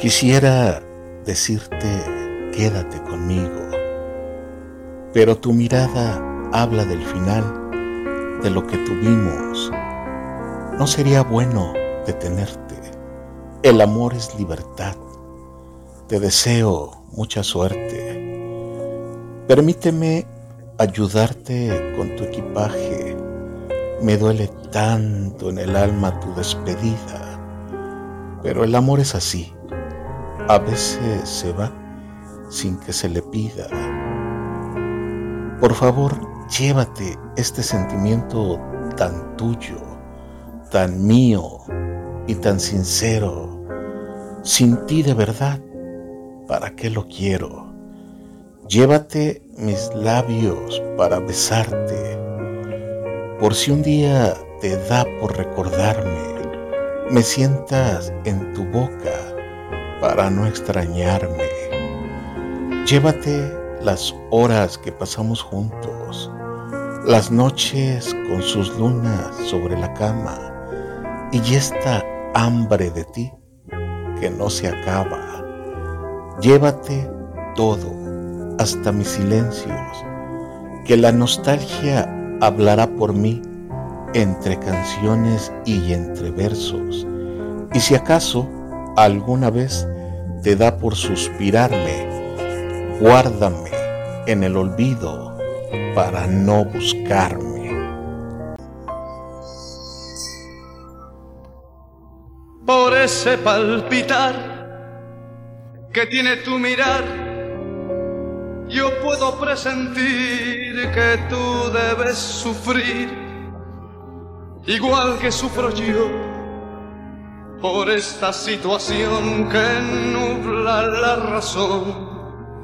Quisiera decirte, quédate conmigo, pero tu mirada habla del final, de lo que tuvimos. No sería bueno detenerte. El amor es libertad. Te deseo mucha suerte. Permíteme ayudarte con tu equipaje. Me duele tanto en el alma tu despedida, pero el amor es así a veces se va sin que se le pida. Por favor, llévate este sentimiento tan tuyo, tan mío y tan sincero. Sin ti de verdad, ¿para qué lo quiero? Llévate mis labios para besarte. Por si un día te da por recordarme, me sientas en tu boca para no extrañarme. Llévate las horas que pasamos juntos, las noches con sus lunas sobre la cama y esta hambre de ti que no se acaba. Llévate todo, hasta mis silencios, que la nostalgia hablará por mí entre canciones y entre versos. Y si acaso alguna vez te da por suspirarme, guárdame en el olvido para no buscarme. Por ese palpitar que tiene tu mirar, yo puedo presentir que tú debes sufrir, igual que sufro yo por esta situación que nubla la razón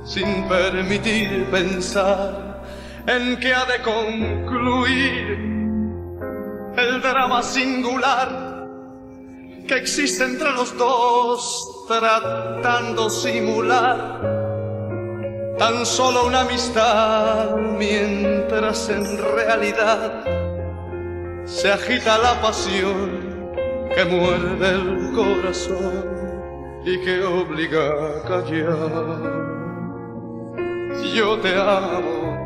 sin permitir pensar en que ha de concluir el drama singular que existe entre los dos tratando simular tan solo una amistad mientras en realidad se agita la pasión que muerde el corazón y que obliga a callar. Yo te amo,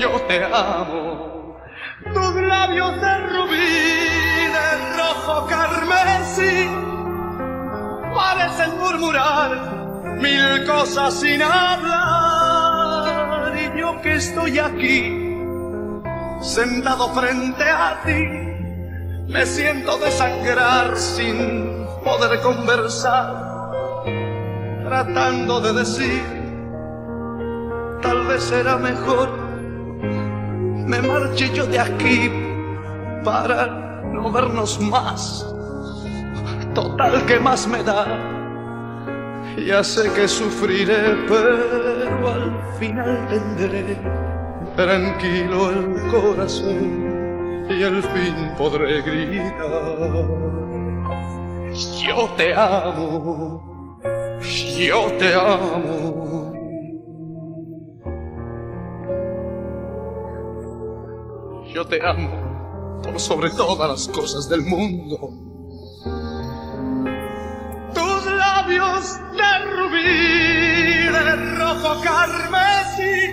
yo te amo. Tus labios de rubí, de rojo carmesí, parecen murmurar mil cosas sin hablar. Y yo que estoy aquí, sentado frente a ti me siento desangrar sin poder conversar, tratando de decir, tal vez será mejor, me marche yo de aquí para no vernos más. Total, que más me da? Ya sé que sufriré, pero al final tendré tranquilo el corazón y al fin podré gritar. Yo te amo, yo te amo. Yo te amo por sobre todas las cosas del mundo. Tus labios de rubí, de rojo carmesí,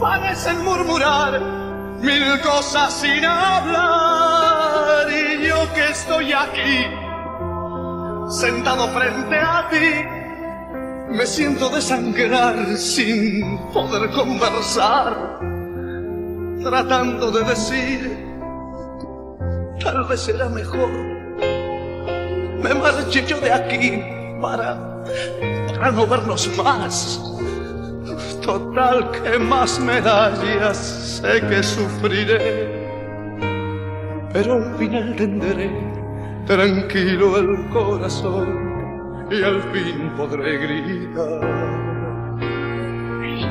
parecen murmurar mil cosas sin hablar y yo que estoy aquí, sentado frente a ti, me siento desangrar sin poder conversar, tratando de decir, tal vez será mejor, me marche yo de aquí para, para no vernos más. Total, que más medallas sé que sufriré, pero al final tendré tranquilo el corazón y al fin podré gritar.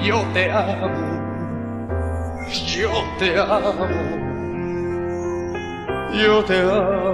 Yo te amo, yo te amo, yo te amo.